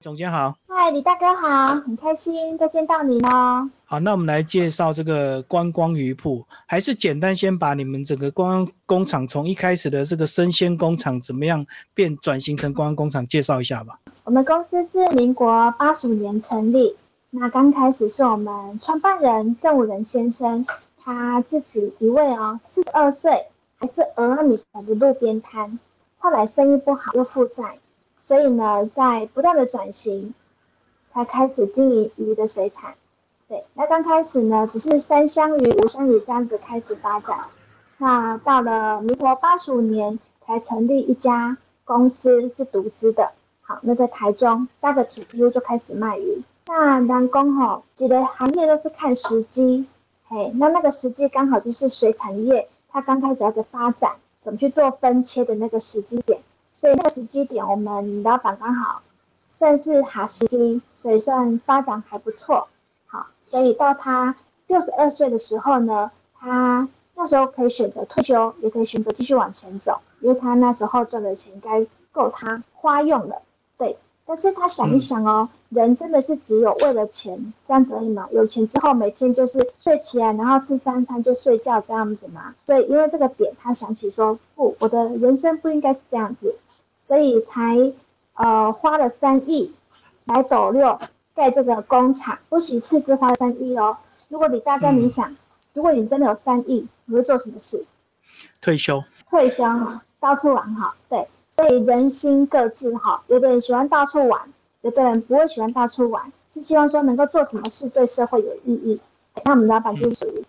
总监好，嗨，李大哥好，很开心再见到你哦。好，那我们来介绍这个观光鱼铺，还是简单先把你们整个观光工厂从一开始的这个生鲜工厂怎么样变转型成观光工厂介绍一下吧。我们公司是民国八十五年成立，那刚开始是我们创办人郑武仁先生他自己一位哦，四十二岁还是俄阿米的路边摊，后来生意不好又负债。所以呢，在不断的转型，才开始经营鱼的水产。对，那刚开始呢，只是三香鱼、五香鱼这样子开始发展。那到了民国八十五年，才成立一家公司，是独资的。好，那在台中搭着铁皮就开始卖鱼。那南工吼，几个行业都是看时机。嘿，那那个时机刚好就是水产业它刚开始要在发展，怎么去做分切的那个时机点。所以那个时机点，我们老板刚好算是哈西低，所以算发展还不错。好，所以到他六十二岁的时候呢，他那时候可以选择退休，也可以选择继续往前走，因为他那时候赚的钱应该够他花用了。对，但是他想一想哦，人真的是只有为了钱这样子而已吗？有钱之后每天就是睡起来，然后吃三餐就睡觉这样子吗？所以因为这个点，他想起说，不，我的人生不应该是这样子。所以才，呃，花了三亿来斗六盖这个工厂，不惜斥资花三亿哦。如果你大概你想，如果你真的有三亿，你会做什么事？退休。退休哈，到处玩哈。对，所以人心各自哈。有的人喜欢到处玩，有的人不会喜欢到处玩，是希望说能够做什么事对社会有意义。那我们老板就属于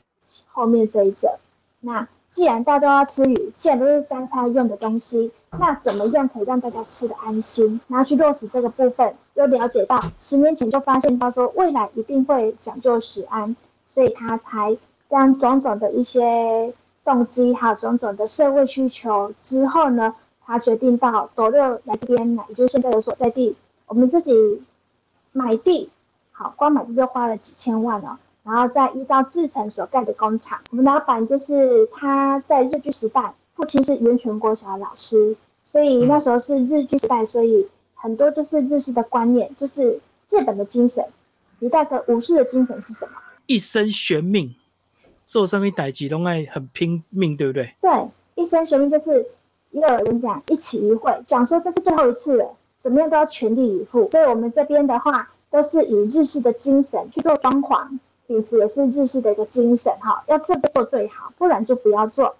后面这一者。那既然大家都要吃鱼，既然都是三餐用的东西，那怎么样可以让大家吃的安心？拿去落实这个部分，又了解到十年前就发现到说未来一定会讲究食安，所以他才将种种的一些动机，还有种种的社会需求之后呢，他决定到斗六来这边来，也就是现在的所在地，我们自己买地，好，光买地就花了几千万了。然后再依照制成所盖的工厂，我们老板就是他在日据时代，父亲是源泉国小的老师，所以那时候是日据时代，所以很多就是日式的观念，就是日本的精神。一代的武士的精神是什么？一生悬命，做上面逮几都爱很拼命，对不对？对，一生悬命就是一个人讲一起一会，讲说这是最后一次了，怎么样都要全力以赴。所以我们这边的话，都是以日式的精神去做装潢。平时也是日式的一个精神哈，要做就做最好，不然就不要做。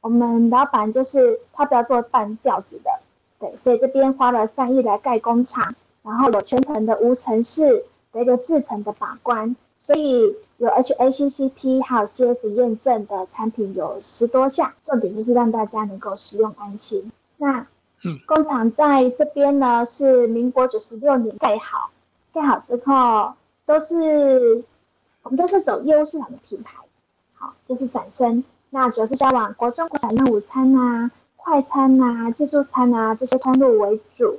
我们老板就是他不要做半吊子的，对，所以这边花了三亿来盖工厂，然后有全程的无尘室的一个制程的把关，所以有 HACCP 还有 CF 验证的产品有十多项，重点就是让大家能够使用安心。那嗯，工厂在这边呢是民国九十六年盖好，盖好之后都是。我们都是走业务市场的品牌，好，就是展身。那主要是销往国中、国小的午餐啊、快餐啊、自助餐啊这些通路为主。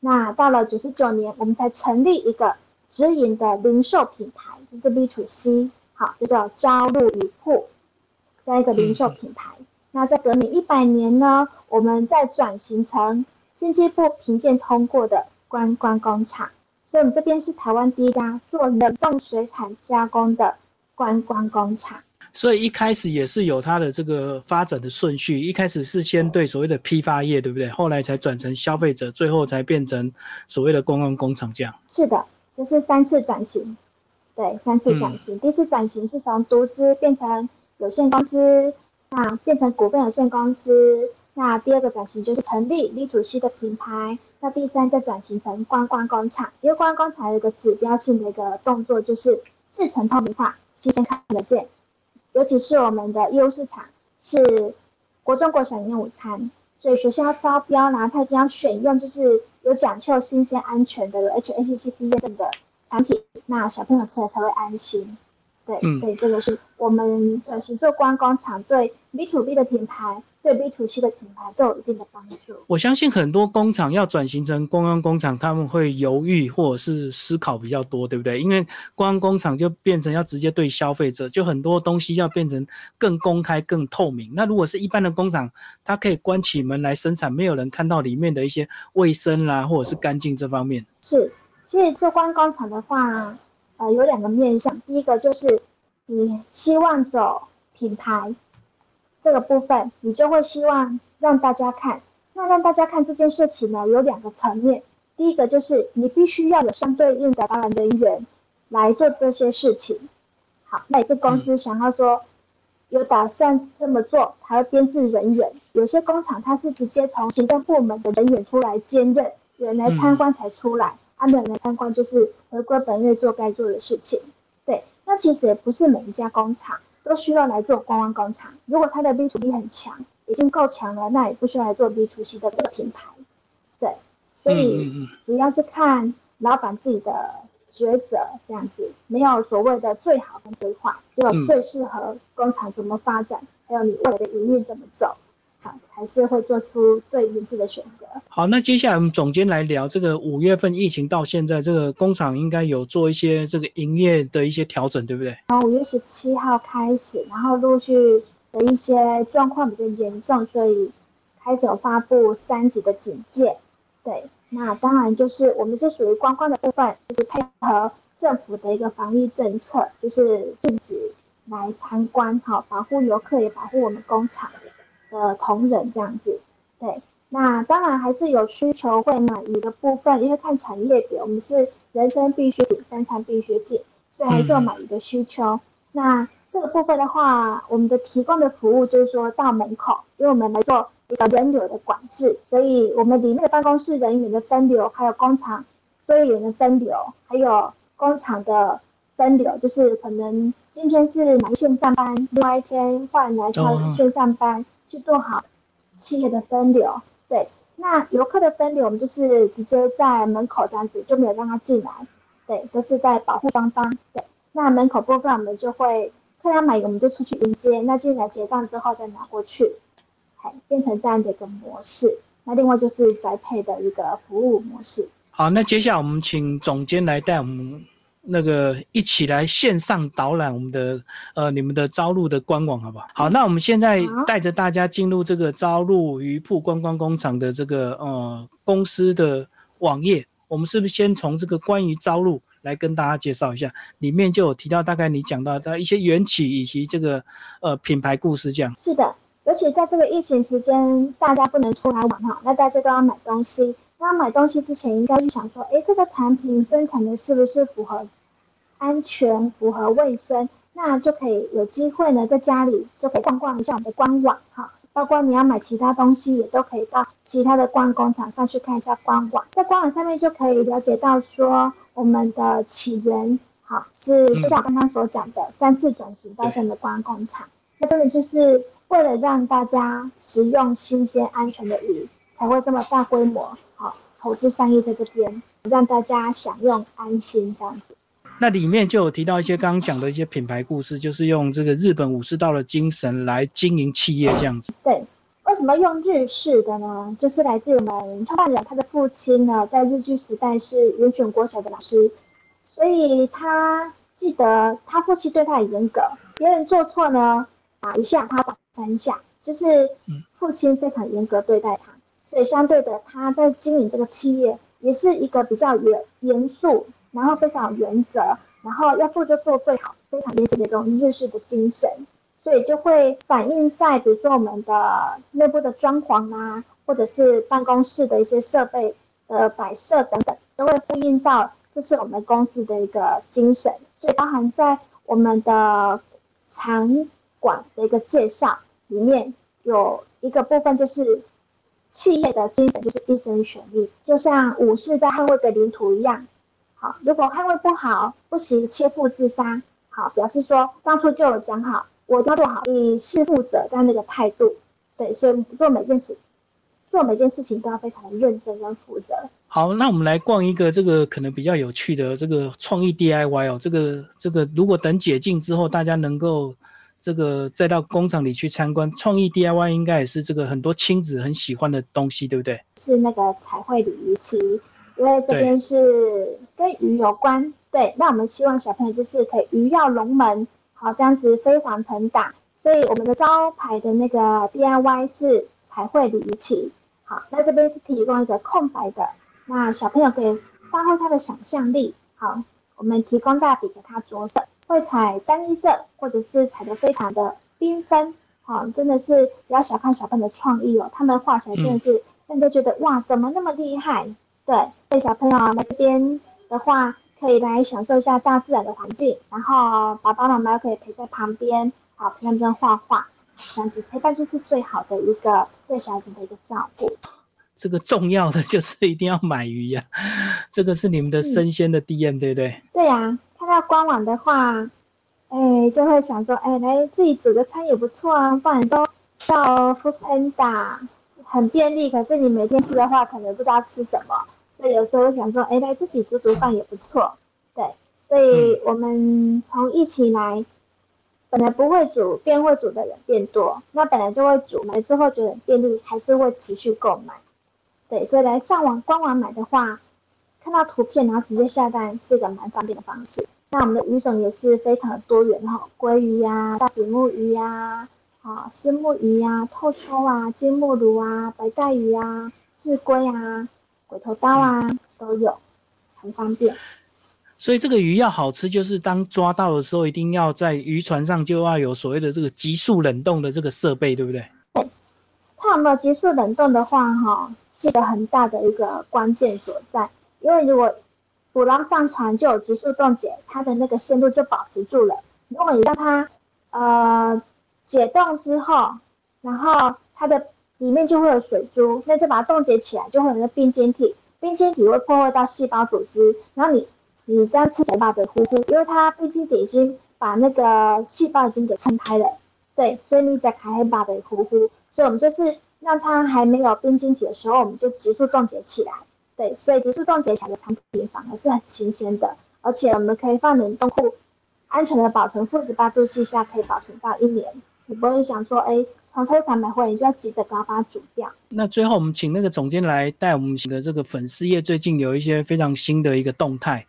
那到了九十九年，我们才成立一个直营的零售品牌，就是 B to C，好，就叫朝露与铺，这样一个零售品牌。那在隔年一百年呢，我们再转型成经济部评鉴通过的观光工厂。所以，我们这边是台湾第一家做冷冻水产加工的观光工厂。所以一开始也是有它的这个发展的顺序，一开始是先对所谓的批发业，对不对？后来才转成消费者，最后才变成所谓的观光工厂这样。是的，就是三次转型。对，三次转型。第一次转型是从独资变成有限公司，啊，变成股份有限公司。那第二个转型就是成立 B to C 的品牌。那第三再转型成观光工厂，因为观光工厂有一个指标性的一个动作，就是制成透明化，新鲜看得见。尤其是我们的业务市场是国中国小营养午餐，所以学校招标啦，它一定要选用就是有讲究新鲜安全的有 HACCP 验证的产品，那小朋友吃了才会安心。对，所以这个是我们转型做观光厂对 B to B 的品牌。对 B to C 的品牌都有一定的帮助。我相信很多工厂要转型成观光工厂，他们会犹豫或者是思考比较多，对不对？因为观光工厂就变成要直接对消费者，就很多东西要变成更公开、更透明。那如果是一般的工厂，它可以关起门来生产，没有人看到里面的一些卫生啦，或者是干净这方面。是，其实做观光工厂的话，呃，有两个面向，第一个就是你希望走品牌这个部分，你就会希望让大家看。那让大家看这件事情呢，有两个层面。第一个就是你必须要有相对应的导览人员来做这些事情。好，那也是公司想要说有打算这么做，还要编制人员。有些工厂它是直接从行政部门的人员出来兼任，有人来参观才出来。他们来参观就是回归本业做该做的事情。对，那其实也不是每一家工厂都需要来做观光工厂。如果它的 B to B 很强。已经够强了，那也不需要来做 B to C 的这个品牌，对，所以主要是看老板自己的抉择，这样子没有所谓的最好跟最坏，只有最适合工厂怎么发展，还有你未来的营运怎么走，好才是会做出最明智的选择。好，那接下来我们总监来聊这个五月份疫情到现在，这个工厂应该有做一些这个营业的一些调整，对不对？从五月十七号开始，然后陆续。的一些状况比较严重，所以开始有发布三级的警戒。对，那当然就是我们是属于观光的部分，就是配合政府的一个防疫政策，就是禁止来参观，好，保护游客也保护我们工厂的同仁这样子。对，那当然还是有需求会买鱼的部分，因为看产业比，我们是人生必需品、三餐必需品，所以还是有买鱼的需求。那这个部分的话，我们的提供的服务就是说到门口，因为我们来做一个人流的管制，所以我们里面的办公室人员的分流，还有工厂作业员的分流，还有工厂的分流，就是可能今天是哪一线上班，另外一天换来跳线上班，去做好企业的分流。对，那游客的分流，我们就是直接在门口这样子，就没有让他进来。对，就是在保护双方。对，那门口部分我们就会。客人买，我们就出去迎接，那进来结账之后再拿过去，哎，变成这样的一个模式。那另外就是宅配的一个服务模式。好，那接下来我们请总监来带我们那个一起来线上导览我们的呃你们的招录的官网，好不好？好，那我们现在带着大家进入这个招录鱼铺观光工厂的这个呃公司的网页，我们是不是先从这个关于招录？来跟大家介绍一下，里面就有提到大概你讲到的一些缘起以及这个呃品牌故事这样。是的，尤其在这个疫情期间，大家不能出来玩哈，那大家都要买东西。那买东西之前，应该去想说，哎，这个产品生产的是不是符合安全、符合卫生？那就可以有机会呢，在家里就可以逛逛一下我们的官网哈。包括你要买其他东西，也都可以到其他的观光工厂上去看一下官网，在官网上面就可以了解到说我们的起源，好是就像刚刚所讲的三次转型到现在的观光工厂，那真的就是为了让大家食用新鲜安全的鱼，才会这么大规模好投资商业在这边，让大家享用安心这样子。那里面就有提到一些刚刚讲的一些品牌故事，就是用这个日本武士道的精神来经营企业这样子。对，为什么用日式的呢？就是来自于我们创办人他的父亲呢，在日剧时代是云选国小的老师，所以他记得他父亲对他很严格，别人做错呢打一下，他打三下，就是父亲非常严格对待他，所以相对的他在经营这个企业也是一个比较严严肃。然后非常有原则，然后要做就做最好，非常严谨的这种日式的精神，所以就会反映在比如说我们的内部的装潢啊，或者是办公室的一些设备的摆设等等，都会呼应到这是我们公司的一个精神。所以包含在我们的场馆的一个介绍里面，有一个部分就是企业的精神，就是一生全力，就像武士在捍卫的领土一样。好如果捍卫不好，不行，切腹自杀。好，表示说当初就有讲好，我要做好以事负责这样的一个态度。对，所以做每件事，做每件事情都要非常的认真跟负责。好，那我们来逛一个这个可能比较有趣的这个创意 DIY 哦。这个这个，如果等解禁之后，大家能够这个再到工厂里去参观，创意 DIY 应该也是这个很多亲子很喜欢的东西，对不对？是那个彩绘鲤鱼旗。因为这边是跟鱼有关，对，那我们希望小朋友就是可以鱼跃龙门，好这样子飞黄腾达，所以我们的招牌的那个 DIY 是彩绘鲤鱼旗，好，那这边是提供一个空白的，那小朋友可以发挥他的想象力。好，我们提供大笔给他着色，会彩单一色，或者是彩的非常的缤纷。好，真的是不要小看小朋友的创意哦，他们画起来真的是让人觉得哇，怎么那么厉害？对，所以小朋友来这边的话，可以来享受一下大自然的环境，然后爸爸妈妈可以陪在旁边，好陪他们画画，这样子陪伴就是最好的一个对小孩子的一个照顾。这个重要的就是一定要买鱼呀，这个是你们的生鲜的 DM 对不对？对呀，看到官网的话，哎，就会想说，哎，来自己煮个餐也不错啊，不然都叫 Food Panda，很便利。可是你每天吃的话，可能不知道吃什么，所以有时候想说，哎，来自己煮煮饭也不错。对，所以我们从疫情来，本来不会煮变会煮的人变多，那本来就会煮，买之后觉得便利，还是会持续购买。对，所以来上网官网买的话，看到图片然后直接下单是一个蛮方便的方式。那我们的鱼种也是非常的多元哈，鲑鱼呀、大比目鱼呀、啊丝目鱼呀、透抽啊、金目鲈啊、白带鱼啊、雉龟啊、鬼头刀啊都有，很方便。所以这个鱼要好吃，就是当抓到的时候，一定要在渔船上就要有所谓的这个急速冷冻的这个设备，对不对？它有没有急速冷冻的话，哈，是一个很大的一个关键所在。因为如果捕捞上船就有急速冻结，它的那个鲜度就保持住了。如果你让它呃解冻之后，然后它的里面就会有水珠，那就把它冻结起来，就会有那个冰晶体，冰晶体会破坏到细胞组织，然后你你这样吃起来的糊糊，因为它冰晶体已经把那个细胞已经给撑开了。对，所以你在开黑把的糊糊，所以我们就是让它还没有冰晶体的时候，我们就急速冻结起来。对，所以急速冻结起来的产品反而是很新鲜的，而且我们可以放冷冻库，安全的保存，负十八度 C 下可以保存到一年。你不会想说，哎，从菜市场买回来你就要急着把它煮掉。那最后我们请那个总监来带我们的这个粉丝页，最近有一些非常新的一个动态。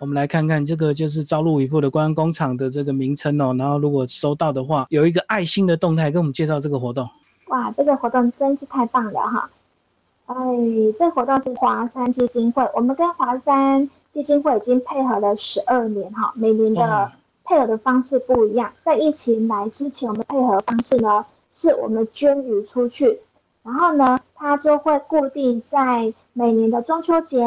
我们来看看这个就是朝露渔铺的观光工厂的这个名称哦，然后如果收到的话，有一个爱心的动态，跟我们介绍这个活动。哇，这个活动真是太棒了哈！哎，这活动是华山基金会，我们跟华山基金会已经配合了十二年哈，每年的配合的方式不一样。在疫情来之前，我们配合方式呢是我们捐鱼出去，然后呢，它就会固定在每年的中秋节，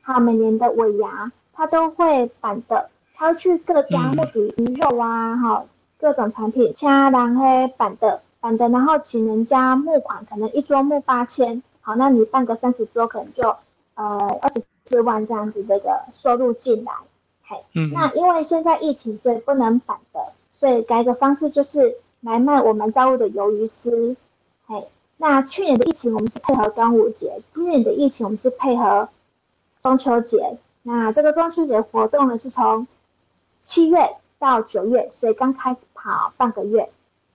还有每年的尾牙。他都会板的，他会去各家募集鱼肉啊，哈，各种产品，掐然黑板的板的，然后请人家募款，可能一桌募八千，好，那你办个三十桌，可能就呃二十四万这样子这个收入进来，嘿，嗯，那因为现在疫情，所以不能板的，所以改个方式就是来卖我们招募的鱿鱼丝，嘿，那去年的疫情我们是配合端午节，今年的疫情我们是配合中秋节。那这个中秋节活动呢，是从七月到九月，所以刚开跑半个月。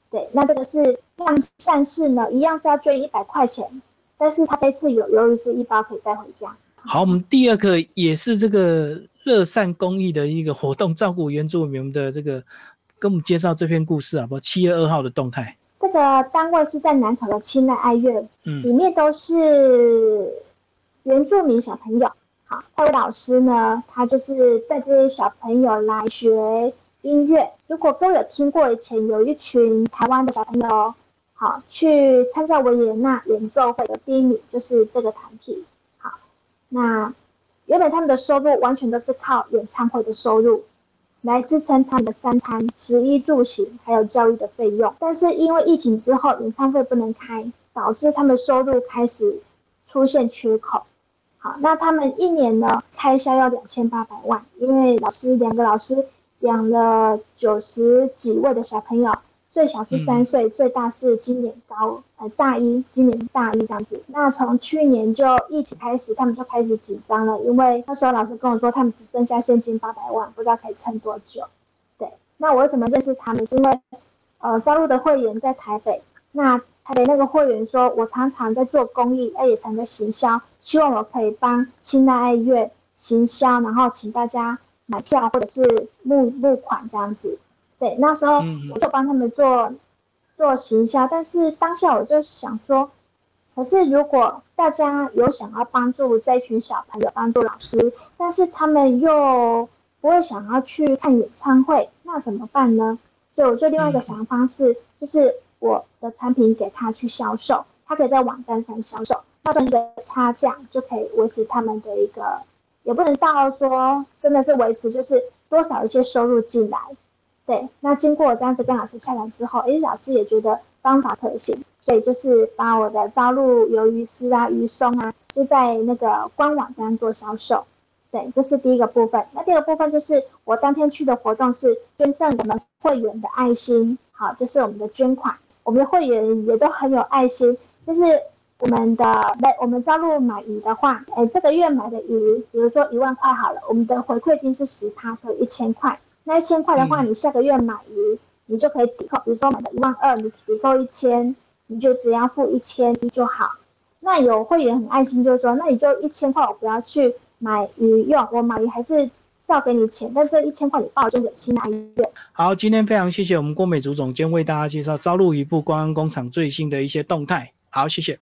对，那这个是让善事呢，一样是要捐一百块钱，但是他这次有鱿鱼丝一包可以带回家。好，我们第二个也是这个乐善公益的一个活动，照顾原住民的这个，跟我们介绍这篇故事啊，不，七月二号的动态。这个单位是在南投的青奈爱乐，嗯，里面都是原住民小朋友。好，那位老师呢？他就是带这些小朋友来学音乐。如果都有听过以前有一群台湾的小朋友，好去参加维也纳演奏会的第一名就是这个团体。好，那原本他们的收入完全都是靠演唱会的收入来支撑他们的三餐、食衣住行还有教育的费用。但是因为疫情之后演唱会不能开，导致他们收入开始出现缺口。好，那他们一年呢开销要两千八百万，因为老师两个老师养了九十几位的小朋友，最小是三岁，最大是今年高呃大一，今年大一这样子。那从去年就疫情开始，他们就开始紧张了，因为那时候老师跟我说，他们只剩下现金八百万，不知道可以撑多久。对，那我为什么认识他们？是因为呃加入的会员在台北，那。台北那个会员说：“我常常在做公益，也常在行销，希望我可以帮清代爱乐行销，然后请大家买票或者是募募款这样子。”对，那时候我就帮他们做做行销，但是当下我就想说，可是如果大家有想要帮助这群小朋友，帮助老师，但是他们又不会想要去看演唱会，那怎么办呢？所以我就另外一个想方式，就是我的产品给他去销售，他可以在网站上销售，那赚一个差价就可以维持他们的一个，也不能到说真的是维持，就是多少一些收入进来。对，那经过我这样子跟老师洽谈之后，诶，老师也觉得方法可行，所以就是把我的招录鱿鱼丝啊、鱼松啊，就在那个官网这样做销售。对，这是第一个部分。那第二个部分就是我当天去的活动是捐赠我们会员的爱心，好，就是我们的捐款。我们的会员也都很有爱心，就是我们的来我们招录买鱼的话，哎，这个月买的鱼，比如说一万块好了，我们的回馈金是十趴，所以一千块。那一千块的话，你下个月买鱼，你就可以抵扣。比如说买的一万二，你抵扣一千，你就只要付一千就好。那有会员很爱心，就是说，那你就一千块，我不要去。买鱼用，我买鱼还是照给你钱，但这一千块你报就给清拿医院。好，今天非常谢谢我们郭美竹总监为大家介绍招录一部观光工厂最新的一些动态。好，谢谢。